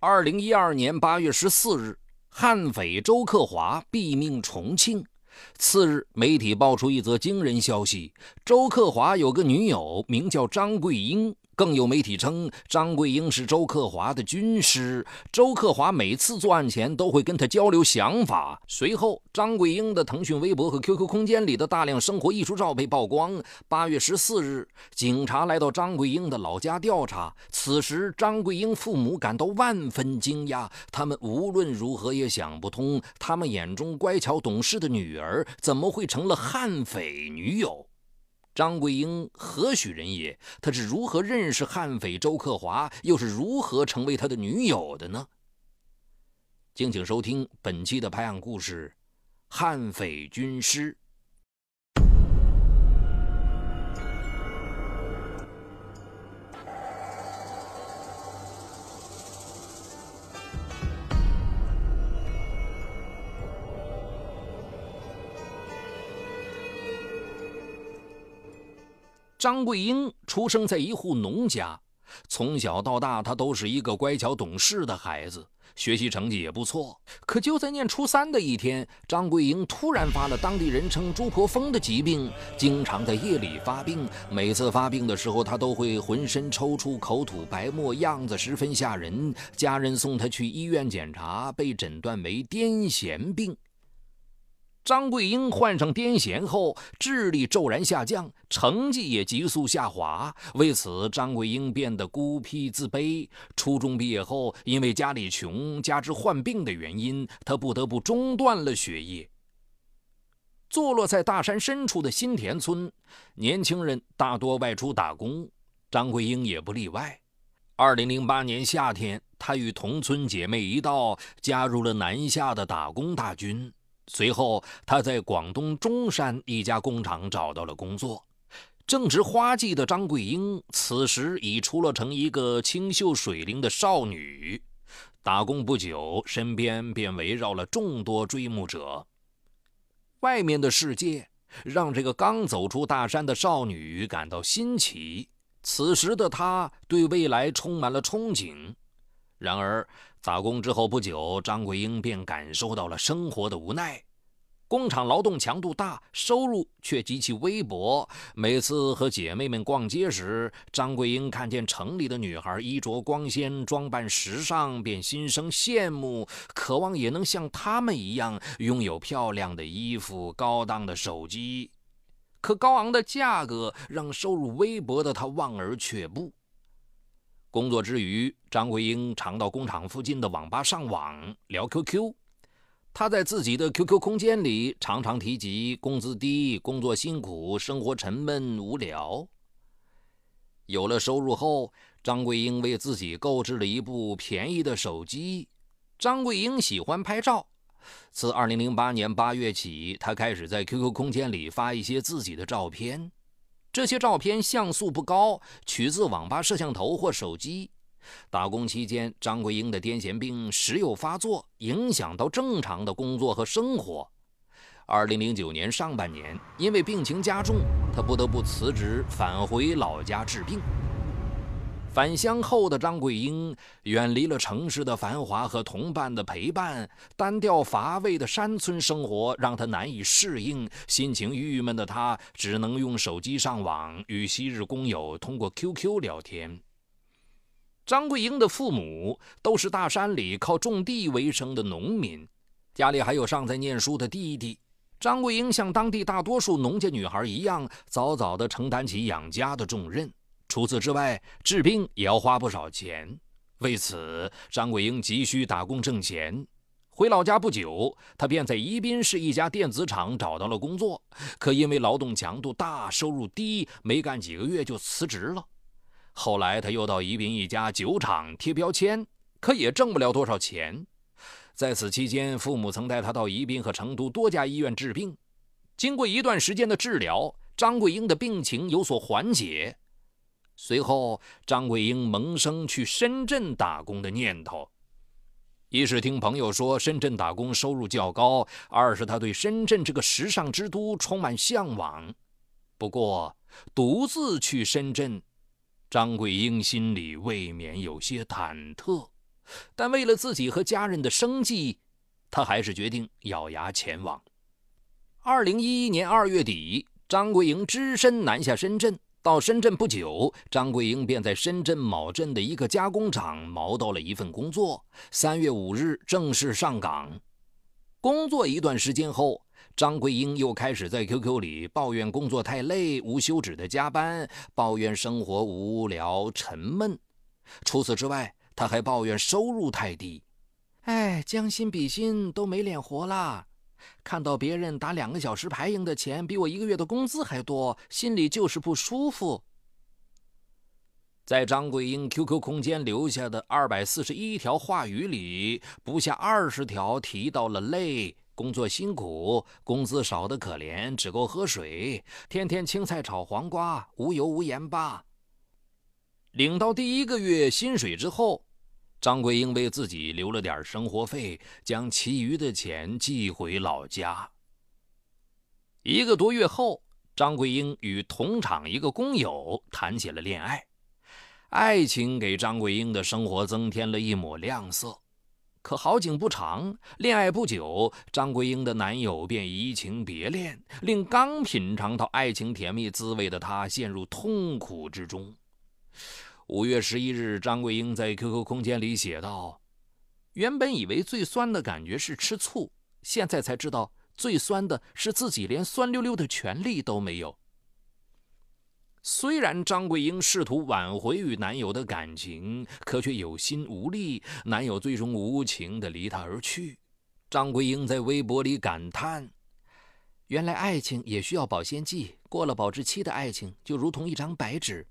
二零一二年八月十四日，悍匪周克华毙命重庆。次日，媒体爆出一则惊人消息：周克华有个女友，名叫张桂英。更有媒体称，张桂英是周克华的军师。周克华每次作案前都会跟他交流想法。随后，张桂英的腾讯微博和 QQ 空间里的大量生活艺术照被曝光。八月十四日，警察来到张桂英的老家调查。此时，张桂英父母感到万分惊讶，他们无论如何也想不通，他们眼中乖巧懂事的女儿怎么会成了悍匪女友。张桂英何许人也？他是如何认识悍匪周克华，又是如何成为他的女友的呢？敬请收听本期的拍案故事：悍匪军师。张桂英出生在一户农家，从小到大，她都是一个乖巧懂事的孩子，学习成绩也不错。可就在念初三的一天，张桂英突然发了当地人称“猪婆疯”的疾病，经常在夜里发病。每次发病的时候，她都会浑身抽搐、口吐白沫，样子十分吓人。家人送她去医院检查，被诊断为癫痫病。张桂英患上癫痫后，智力骤然下降，成绩也急速下滑。为此，张桂英变得孤僻自卑。初中毕业后，因为家里穷，加之患病的原因，她不得不中断了学业。坐落在大山深处的新田村，年轻人大多外出打工，张桂英也不例外。二零零八年夏天，她与同村姐妹一道加入了南下的打工大军。随后，他在广东中山一家工厂找到了工作。正值花季的张桂英，此时已出落成一个清秀水灵的少女。打工不久，身边便围绕了众多追慕者。外面的世界让这个刚走出大山的少女感到新奇。此时的她对未来充满了憧憬。然而，打工之后不久，张桂英便感受到了生活的无奈。工厂劳动强度大，收入却极其微薄。每次和姐妹们逛街时，张桂英看见城里的女孩衣着光鲜、装扮时尚，便心生羡慕，渴望也能像她们一样拥有漂亮的衣服、高档的手机。可高昂的价格让收入微薄的她望而却步。工作之余，张桂英常到工厂附近的网吧上网聊 QQ。他在自己的 QQ 空间里常常提及工资低、工作辛苦、生活沉闷无聊。有了收入后，张桂英为自己购置了一部便宜的手机。张桂英喜欢拍照，自2008年8月起，她开始在 QQ 空间里发一些自己的照片。这些照片像素不高，取自网吧摄像头或手机。打工期间，张桂英的癫痫病时有发作，影响到正常的工作和生活。二零零九年上半年，因为病情加重，她不得不辞职返回老家治病。返乡后的张桂英远离了城市的繁华和同伴的陪伴，单调乏味的山村生活让她难以适应。心情郁闷的她只能用手机上网，与昔日工友通过 QQ 聊天。张桂英的父母都是大山里靠种地为生的农民，家里还有尚在念书的弟弟。张桂英像当地大多数农家女孩一样，早早地承担起养家的重任。除此之外，治病也要花不少钱。为此，张桂英急需打工挣钱。回老家不久，她便在宜宾市一家电子厂找到了工作。可因为劳动强度大、收入低，没干几个月就辞职了。后来，他又到宜宾一家酒厂贴标签，可也挣不了多少钱。在此期间，父母曾带他到宜宾和成都多家医院治病。经过一段时间的治疗，张桂英的病情有所缓解。随后，张桂英萌生去深圳打工的念头。一是听朋友说深圳打工收入较高，二是他对深圳这个时尚之都充满向往。不过，独自去深圳，张桂英心里未免有些忐忑。但为了自己和家人的生计，她还是决定咬牙前往。二零一一年二月底，张桂英只身南下深圳。到深圳不久，张桂英便在深圳某镇的一个加工厂谋到了一份工作。三月五日正式上岗。工作一段时间后，张桂英又开始在 QQ 里抱怨工作太累、无休止的加班，抱怨生活无聊沉闷。除此之外，她还抱怨收入太低。哎，将心比心，都没脸活啦！看到别人打两个小时牌赢的钱比我一个月的工资还多，心里就是不舒服。在张桂英 QQ 空间留下的二百四十一条话语里，不下二十条提到了累、工作辛苦、工资少得可怜、只够喝水、天天青菜炒黄瓜、无油无盐吧。领到第一个月薪水之后。张桂英为自己留了点生活费，将其余的钱寄回老家。一个多月后，张桂英与同厂一个工友谈起了恋爱，爱情给张桂英的生活增添了一抹亮色。可好景不长，恋爱不久，张桂英的男友便移情别恋，令刚品尝到爱情甜蜜滋味的她陷入痛苦之中。五月十一日，张桂英在 QQ 空间里写道：“原本以为最酸的感觉是吃醋，现在才知道最酸的是自己连酸溜溜的权利都没有。”虽然张桂英试图挽回与男友的感情，可却有心无力，男友最终无情地离她而去。张桂英在微博里感叹：“原来爱情也需要保鲜剂，过了保质期的爱情就如同一张白纸。”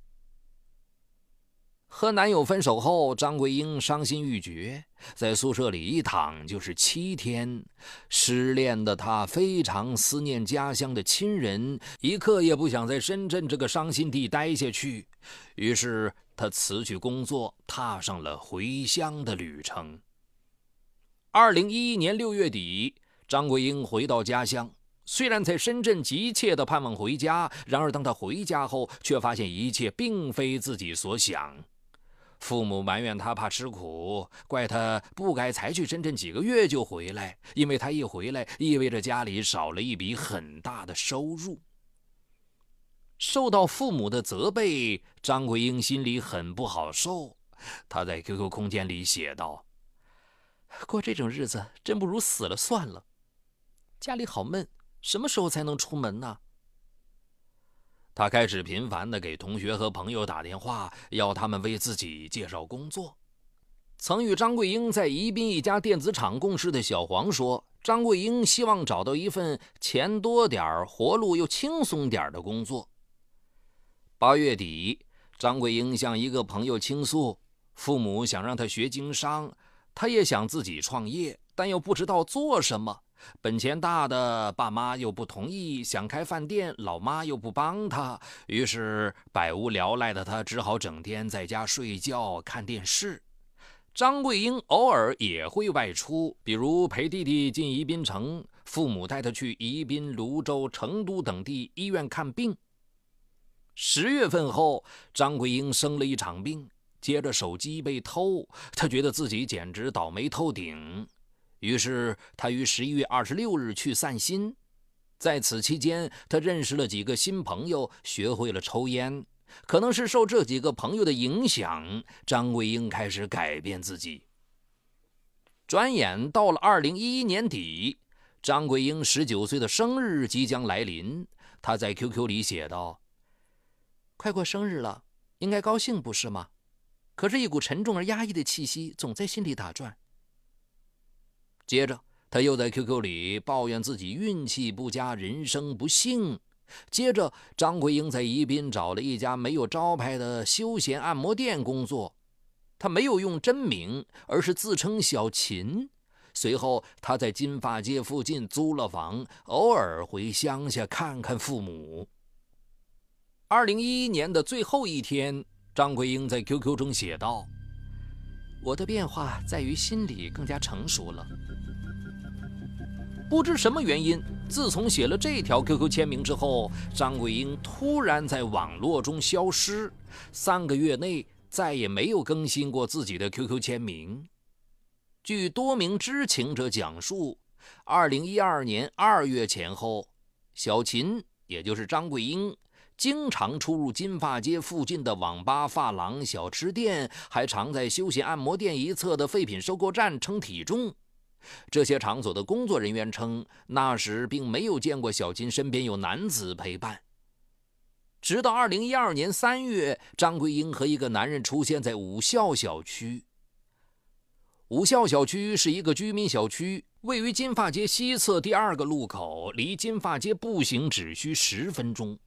和男友分手后，张桂英伤心欲绝，在宿舍里一躺就是七天。失恋的她非常思念家乡的亲人，一刻也不想在深圳这个伤心地待下去。于是，她辞去工作，踏上了回乡的旅程。二零一一年六月底，张桂英回到家乡。虽然在深圳急切地盼望回家，然而当她回家后，却发现一切并非自己所想。父母埋怨他怕吃苦，怪他不该才去深圳几个月就回来，因为他一回来意味着家里少了一笔很大的收入。受到父母的责备，张桂英心里很不好受。她在 QQ 空间里写道：“过这种日子，真不如死了算了。家里好闷，什么时候才能出门呢？”他开始频繁地给同学和朋友打电话，要他们为自己介绍工作。曾与张桂英在宜宾一家电子厂共事的小黄说：“张桂英希望找到一份钱多点儿、活路又轻松点儿的工作。”八月底，张桂英向一个朋友倾诉，父母想让她学经商，她也想自己创业，但又不知道做什么。本钱大的爸妈又不同意，想开饭店，老妈又不帮他，于是百无聊赖的他只好整天在家睡觉看电视。张桂英偶尔也会外出，比如陪弟弟进宜宾城，父母带他去宜宾、泸州、成都等地医院看病。十月份后，张桂英生了一场病，接着手机被偷，他觉得自己简直倒霉透顶。于是，他于十一月二十六日去散心。在此期间，他认识了几个新朋友，学会了抽烟。可能是受这几个朋友的影响，张桂英开始改变自己。转眼到了二零一一年底，张桂英十九岁的生日即将来临。她在 QQ 里写道：“快过生日了，应该高兴不是吗？可是，一股沉重而压抑的气息总在心里打转。”接着，他又在 QQ 里抱怨自己运气不佳，人生不幸。接着，张桂英在宜宾找了一家没有招牌的休闲按摩店工作，他没有用真名，而是自称小秦。随后，他在金发街附近租了房，偶尔回乡下看看父母。二零一一年的最后一天，张桂英在 QQ 中写道。我的变化在于心理更加成熟了。不知什么原因，自从写了这条 QQ 签名之后，张桂英突然在网络中消失，三个月内再也没有更新过自己的 QQ 签名。据多名知情者讲述，二零一二年二月前后，小秦也就是张桂英，经常出入金发街附近的网吧、发廊、小吃店，还常在休闲按摩店一侧的废品收购站称体重。这些场所的工作人员称，那时并没有见过小金身边有男子陪伴。直到二零一二年三月，张桂英和一个男人出现在武校小区。武校小区是一个居民小区，位于金发街西侧第二个路口，离金发街步行只需十分钟。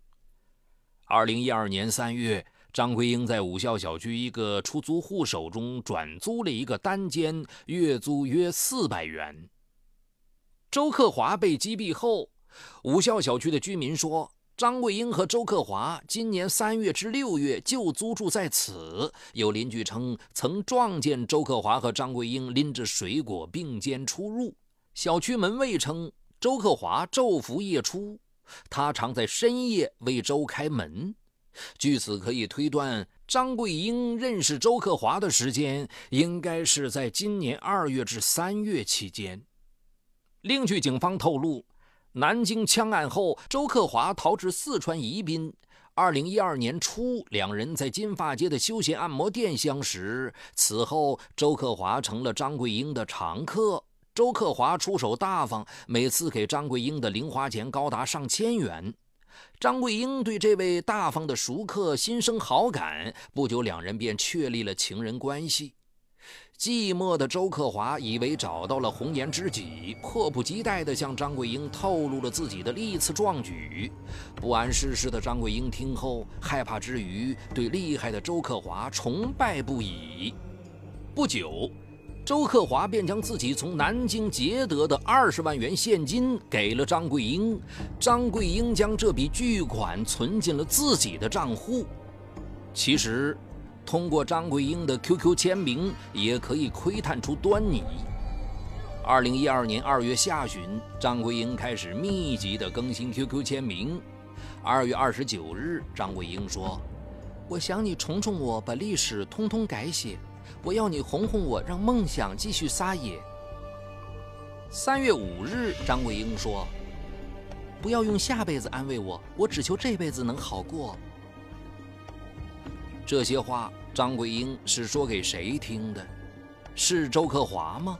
二零一二年三月，张桂英在武校小区一个出租户手中转租了一个单间，月租约四百元。周克华被击毙后，武校小区的居民说。张桂英和周克华今年三月至六月就租住在此。有邻居称，曾撞见周克华和张桂英拎着水果并肩出入。小区门卫称，周克华昼伏夜出，他常在深夜为周开门。据此可以推断，张桂英认识周克华的时间应该是在今年二月至三月期间。另据警方透露。南京枪案后，周克华逃至四川宜宾。二零一二年初，两人在金发街的休闲按摩店相识。此后，周克华成了张桂英的常客。周克华出手大方，每次给张桂英的零花钱高达上千元。张桂英对这位大方的熟客心生好感，不久，两人便确立了情人关系。寂寞的周克华以为找到了红颜知己，迫不及待地向张桂英透露了自己的历次壮举。不谙世事的张桂英听后，害怕之余，对厉害的周克华崇拜不已。不久，周克华便将自己从南京劫得的二十万元现金给了张桂英，张桂英将这笔巨款存进了自己的账户。其实。通过张桂英的 QQ 签名，也可以窥探出端倪。二零一二年二月下旬，张桂英开始密集的更新 QQ 签名。二月二十九日，张桂英说：“我想你宠宠我，把历史通通改写。我要你哄哄我，让梦想继续撒野。”三月五日，张桂英说：“不要用下辈子安慰我，我只求这辈子能好过。”这些话。张桂英是说给谁听的？是周克华吗？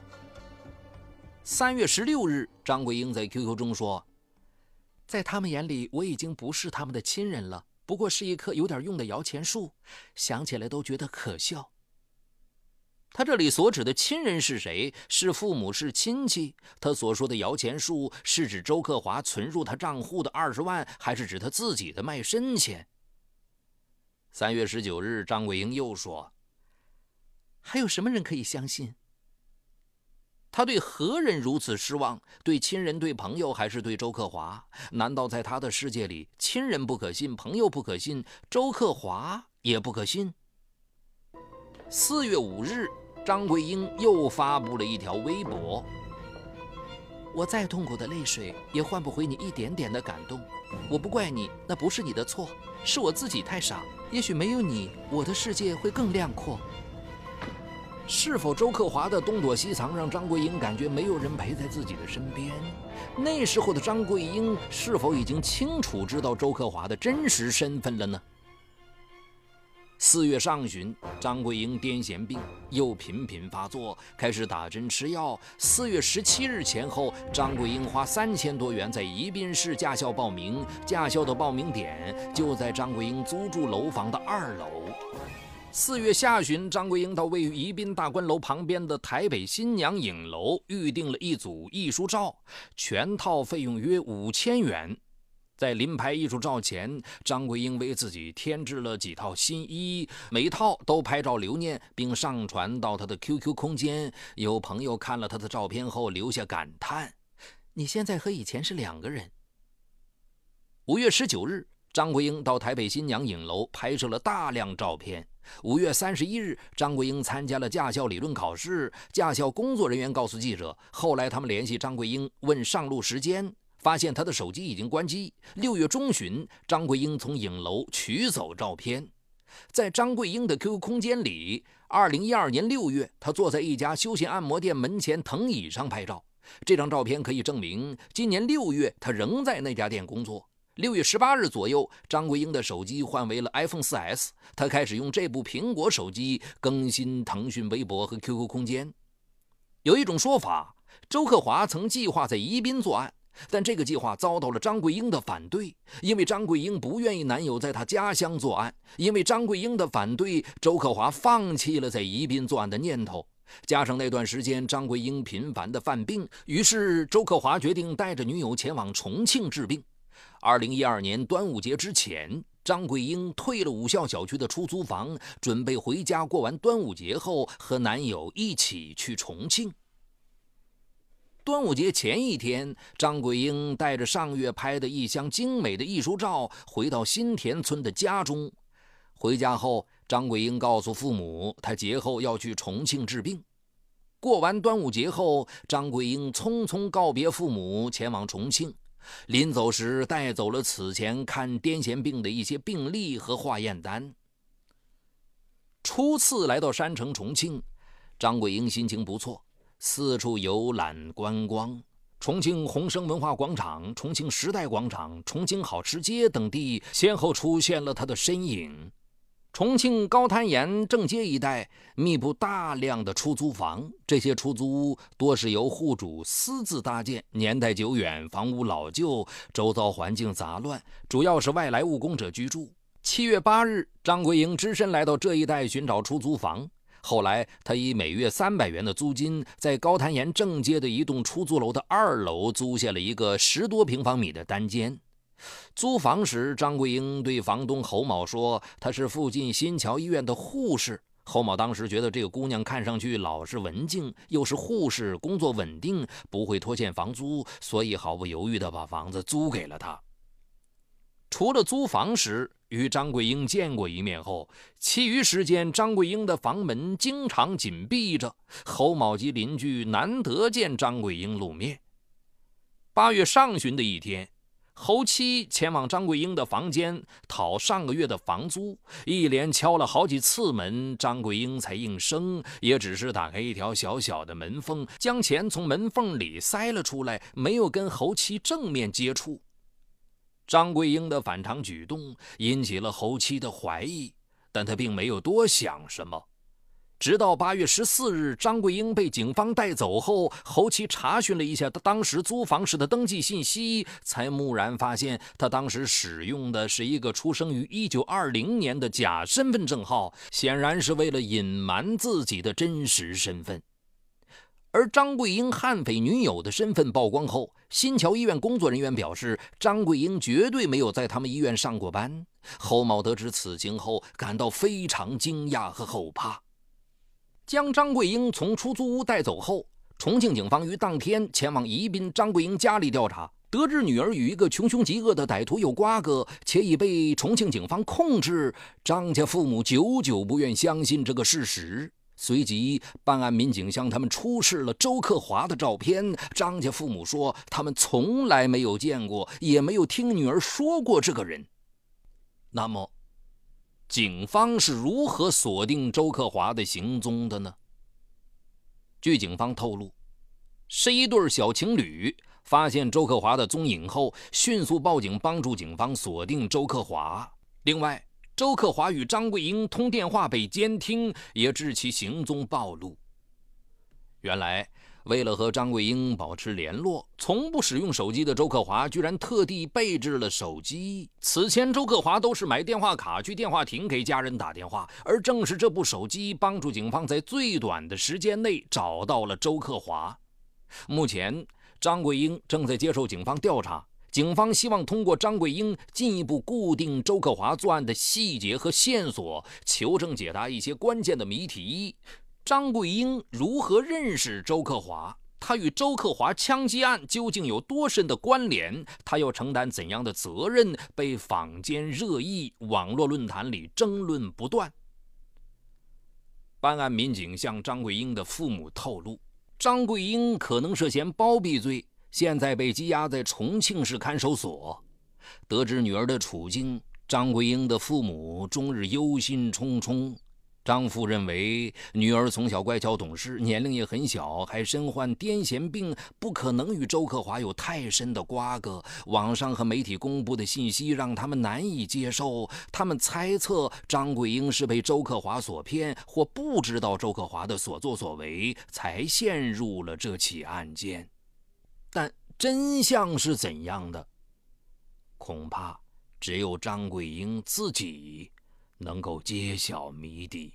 三月十六日，张桂英在 QQ 中说：“在他们眼里，我已经不是他们的亲人了，不过是一棵有点用的摇钱树，想起来都觉得可笑。”他这里所指的亲人是谁？是父母，是亲戚？他所说的摇钱树是指周克华存入他账户的二十万，还是指他自己的卖身钱？三月十九日，张桂英又说：“还有什么人可以相信？他对何人如此失望？对亲人、对朋友，还是对周克华？难道在他的世界里，亲人不可信，朋友不可信，周克华也不可信？”四月五日，张桂英又发布了一条微博。我再痛苦的泪水也换不回你一点点的感动。我不怪你，那不是你的错，是我自己太傻。也许没有你，我的世界会更亮阔。是否周克华的东躲西藏让张桂英感觉没有人陪在自己的身边？那时候的张桂英是否已经清楚知道周克华的真实身份了呢？四月上旬，张桂英癫痫病又频频发作，开始打针吃药。四月十七日前后，张桂英花三千多元在宜宾市驾校报名，驾校的报名点就在张桂英租住楼房的二楼。四月下旬，张桂英到位于宜宾大观楼旁边的台北新娘影楼预订了一组艺术照，全套费用约五千元。在临拍艺术照前，张桂英为自己添置了几套新衣，每一套都拍照留念，并上传到她的 QQ 空间。有朋友看了她的照片后留下感叹：“你现在和以前是两个人。”五月十九日，张桂英到台北新娘影楼拍摄了大量照片。五月三十一日，张桂英参加了驾校理论考试。驾校工作人员告诉记者，后来他们联系张桂英问上路时间。发现他的手机已经关机。六月中旬，张桂英从影楼取走照片。在张桂英的 QQ 空间里，二零一二年六月，他坐在一家休闲按摩店门前藤椅上拍照。这张照片可以证明，今年六月他仍在那家店工作。六月十八日左右，张桂英的手机换为了 iPhone 4S，他开始用这部苹果手机更新腾讯微博和 QQ 空间。有一种说法，周克华曾计划在宜宾作案。但这个计划遭到了张桂英的反对，因为张桂英不愿意男友在她家乡作案。因为张桂英的反对，周克华放弃了在宜宾作案的念头。加上那段时间张桂英频繁的犯病，于是周克华决定带着女友前往重庆治病。二零一二年端午节之前，张桂英退了武校小区的出租房，准备回家过完端午节后和男友一起去重庆。端午节前一天，张桂英带着上月拍的一箱精美的艺术照回到新田村的家中。回家后，张桂英告诉父母，她节后要去重庆治病。过完端午节后，张桂英匆匆告别父母，前往重庆。临走时，带走了此前看癫痫病的一些病历和化验单。初次来到山城重庆，张桂英心情不错。四处游览观光，重庆宏生文化广场、重庆时代广场、重庆好吃街等地先后出现了他的身影。重庆高滩沿正街一带密布大量的出租房，这些出租屋多是由户主私自搭建，年代久远，房屋老旧，周遭环境杂乱，主要是外来务工者居住。七月八日，张桂英只身来到这一带寻找出租房。后来，他以每月三百元的租金，在高滩沿正街的一栋出租楼的二楼租下了一个十多平方米的单间。租房时，张桂英对房东侯某说：“她是附近新桥医院的护士。”侯某当时觉得这个姑娘看上去老实文静，又是护士，工作稳定，不会拖欠房租，所以毫不犹豫地把房子租给了她。除了租房时，与张桂英见过一面后，其余时间张桂英的房门经常紧闭着，侯某及邻居难得见张桂英露面。八月上旬的一天，侯妻前往张桂英的房间讨上个月的房租，一连敲了好几次门，张桂英才应声，也只是打开一条小小的门缝，将钱从门缝里塞了出来，没有跟侯妻正面接触。张桂英的反常举动引起了侯妻的怀疑，但他并没有多想什么。直到八月十四日，张桂英被警方带走后，侯妻查询了一下他当时租房时的登记信息，才蓦然发现他当时使用的是一个出生于一九二零年的假身份证号，显然是为了隐瞒自己的真实身份。而张桂英悍匪女友的身份曝光后，新桥医院工作人员表示，张桂英绝对没有在他们医院上过班。侯某得知此情后，感到非常惊讶和后怕。将张桂英从出租屋带走后，重庆警方于当天前往宜宾张桂英家里调查，得知女儿与一个穷凶极恶的歹徒有瓜葛，且已被重庆警方控制。张家父母久久不愿相信这个事实。随即，办案民警向他们出示了周克华的照片。张家父母说，他们从来没有见过，也没有听女儿说过这个人。那么，警方是如何锁定周克华的行踪的呢？据警方透露，是一对小情侣发现周克华的踪影后，迅速报警，帮助警方锁定周克华。另外，周克华与张桂英通电话被监听，也致其行踪暴露。原来，为了和张桂英保持联络，从不使用手机的周克华居然特地备置了手机。此前，周克华都是买电话卡去电话亭给家人打电话，而正是这部手机帮助警方在最短的时间内找到了周克华。目前，张桂英正在接受警方调查。警方希望通过张桂英进一步固定周克华作案的细节和线索，求证解答一些关键的谜题：张桂英如何认识周克华？他与周克华枪击案究竟有多深的关联？他要承担怎样的责任？被坊间热议，网络论坛里争论不断。办案民警向张桂英的父母透露，张桂英可能涉嫌包庇罪。现在被羁押在重庆市看守所。得知女儿的处境，张桂英的父母终日忧心忡忡。张父认为女儿从小乖巧懂事，年龄也很小，还身患癫痫病，不可能与周克华有太深的瓜葛。网上和媒体公布的信息让他们难以接受，他们猜测张桂英是被周克华所骗，或不知道周克华的所作所为，才陷入了这起案件。真相是怎样的？恐怕只有张桂英自己。能够揭晓谜底。